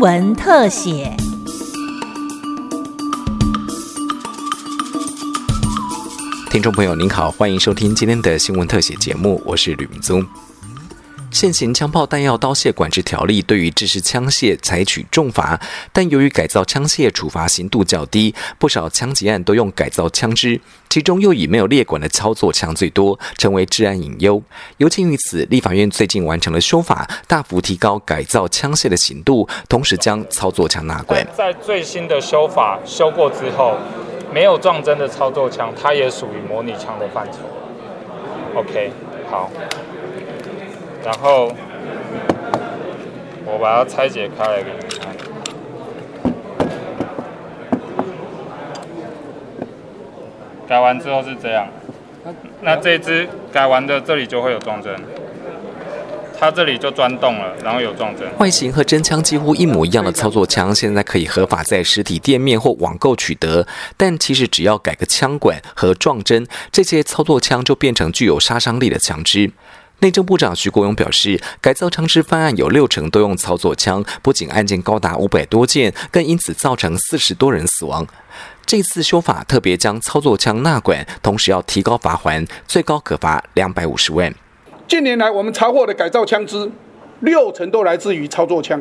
文特写。听众朋友您好，欢迎收听今天的新闻特写节目，我是吕明宗。现行枪炮弹药刀械管制条例对于制式枪械采取重罚，但由于改造枪械处罚刑度较低，不少枪击案都用改造枪支，其中又以没有列管的操作枪最多，成为治安隐忧。尤其于此，立法院最近完成了修法，大幅提高改造枪械的刑度，同时将操作枪纳管。在最新的修法修过之后，没有撞针的操作枪，它也属于模拟枪的范畴。OK，好。然后我把它拆解开来给你们看。改完之后是这样，那这只改完的这里就会有撞针，它这里就钻洞了，然后有撞针。外形和真枪几乎一模一样的操作枪，现在可以合法在实体店面或网购取得。但其实只要改个枪管和撞针，这些操作枪就变成具有杀伤力的枪支。内政部长徐国勇表示，改造枪支方案有六成都用操作枪，不仅案件高达五百多件，更因此造成四十多人死亡。这次修法特别将操作枪纳管，同时要提高罚锾，最高可罚两百五十万。近年来，我们查获的改造枪支六成都来自于操作枪，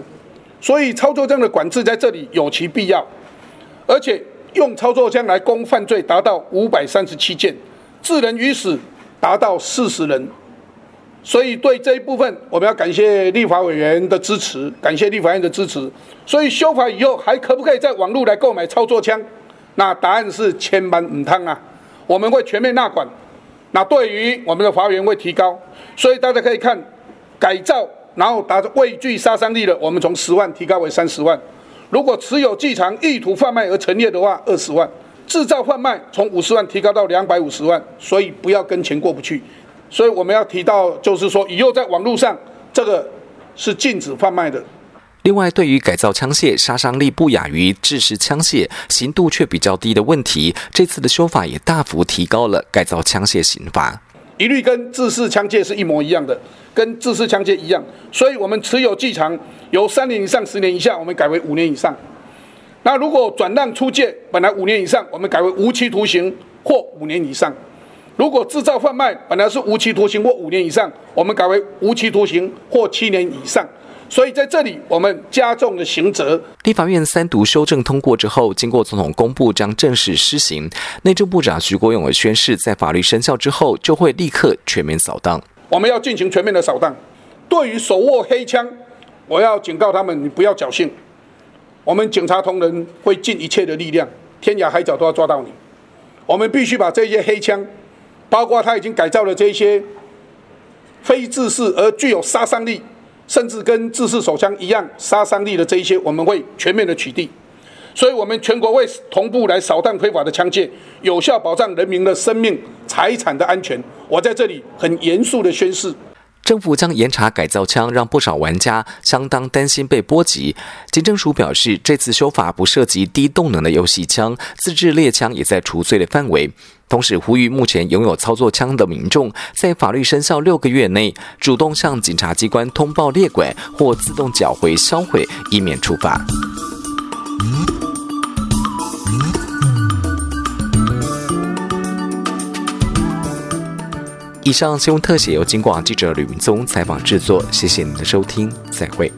所以操作枪的管制在这里有其必要。而且用操作枪来攻犯罪达到五百三十七件，致人于死达到四十人。所以对这一部分，我们要感谢立法委员的支持，感谢立法院的支持。所以修法以后，还可不可以在网络来购买操作枪？那答案是千般唔汤啊！我们会全面纳管。那对于我们的罚源会提高，所以大家可以看改造，然后达到畏惧杀伤力的，我们从十万提高为三十万。如果持有寄藏意图贩卖而陈列的话，二十万。制造贩卖从五十万提高到两百五十万。所以不要跟钱过不去。所以我们要提到，就是说以后在网络上，这个是禁止贩卖的。另外，对于改造枪械杀伤力不亚于制式枪械、刑度却比较低的问题，这次的修法也大幅提高了改造枪械刑罚，一律跟制式枪械是一模一样的，跟制式枪械一样。所以，我们持有计长由三年以上十年以下，我们改为五年以上。那如果转让出借，本来五年以上，我们改为无期徒刑或五年以上。如果制造贩卖本来是无期徒刑或五年以上，我们改为无期徒刑或七年以上。所以在这里，我们加重了刑责。立法院三读修正通过之后，经过总统公布将正式施行。内政部长徐国勇宣誓，在法律生效之后，就会立刻全面扫荡。我们要进行全面的扫荡。对于手握黑枪，我要警告他们，你不要侥幸。我们警察同仁会尽一切的力量，天涯海角都要抓到你。我们必须把这些黑枪。包括他已经改造了这些非制式而具有杀伤力，甚至跟制式手枪一样杀伤力的这一些，我们会全面的取缔。所以，我们全国会同步来扫荡非法的枪械，有效保障人民的生命财产的安全。我在这里很严肃的宣誓。政府将严查改造枪，让不少玩家相当担心被波及。警政署表示，这次修法不涉及低动能的游戏枪，自制猎枪也在除罪的范围。同时呼吁目前拥有操作枪的民众，在法律生效六个月内，主动向警察机关通报猎管或自动缴回销毁，以免处罚。以上新闻特写由金广记者吕明宗采访制作，谢谢您的收听，再会。